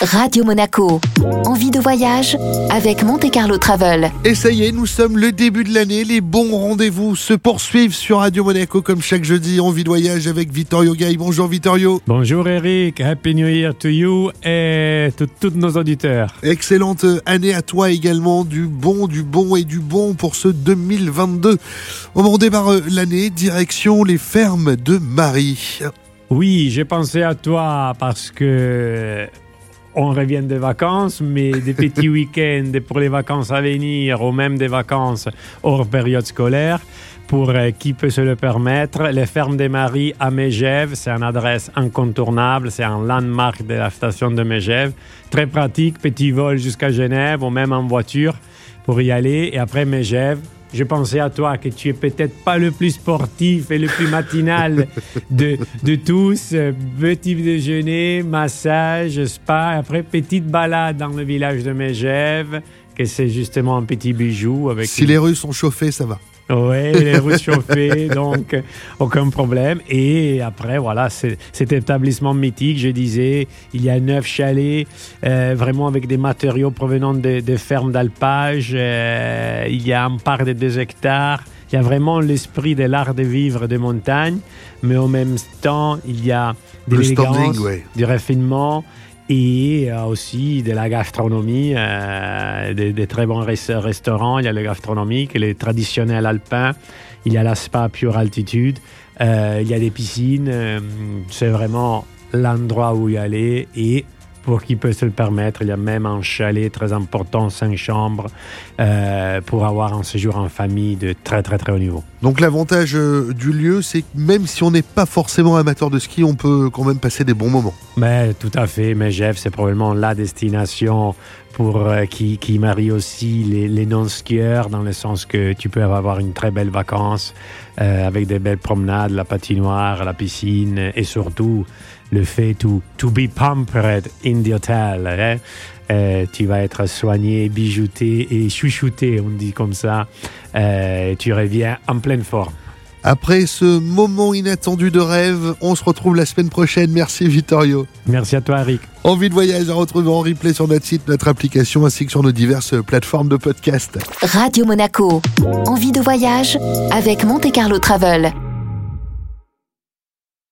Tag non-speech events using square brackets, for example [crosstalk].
Radio Monaco. Envie de voyage avec Monte Carlo Travel. Et ça y est, nous sommes le début de l'année. Les bons rendez-vous se poursuivent sur Radio Monaco comme chaque jeudi. Envie de voyage avec Vittorio Gay. Bonjour Vittorio. Bonjour Eric. Happy New Year to you et to tous nos auditeurs. Excellente année à toi également. Du bon, du bon et du bon pour ce 2022. On démarre l'année. Direction les fermes de Marie. Oui, j'ai pensé à toi parce que on revient des vacances, mais des petits [laughs] week-ends pour les vacances à venir ou même des vacances hors période scolaire. Pour euh, qui peut se le permettre, les fermes des Maris à Megève, c'est une adresse incontournable, c'est un landmark de la station de Megève. Très pratique, petit vol jusqu'à Genève ou même en voiture pour y aller. Et après Megève, je pensais à toi que tu es peut-être pas le plus sportif et le plus matinal de, de tous. Petit déjeuner, massage, spa, après petite balade dans le village de Megève, que c'est justement un petit bijou. Avec si les rues sont chauffées, ça va. Oui, les [laughs] rues chauffées, donc aucun problème. Et après, voilà, cet établissement mythique, je disais, il y a neuf chalets, euh, vraiment avec des matériaux provenant des fermes d'alpage. Euh, il y a un parc de deux hectares. Il y a vraiment l'esprit de l'art de vivre des montagnes, mais en même temps, il y a de l'élégance, du raffinement et aussi de la gastronomie, euh, des, très bons restaurants. Il y a le gastronomique, les traditionnels alpins, il y a la spa pure altitude, euh, il y a des piscines. Euh, c'est vraiment l'endroit où y aller et pour qui peut se le permettre. Il y a même un chalet très important, cinq chambres, euh, pour avoir un séjour en famille de très très très haut niveau. Donc l'avantage euh, du lieu, c'est que même si on n'est pas forcément amateur de ski, on peut quand même passer des bons moments. Mais tout à fait, mais Jeff, c'est probablement la destination pour euh, qui, qui, marie aussi les, les non-skieurs dans le sens que tu peux avoir une très belle vacance avec des belles promenades, la patinoire, la piscine et surtout le fait to, to be pampered in the hotel. Hein? Euh, tu vas être soigné, bijouté et chouchouté, on dit comme ça. Euh, tu reviens en pleine forme. Après ce moment inattendu de rêve, on se retrouve la semaine prochaine. Merci Vittorio. Merci à toi Eric. Envie de voyage à retrouver en replay sur notre site, notre application ainsi que sur nos diverses plateformes de podcast. Radio Monaco. Envie de voyage avec Monte Carlo Travel.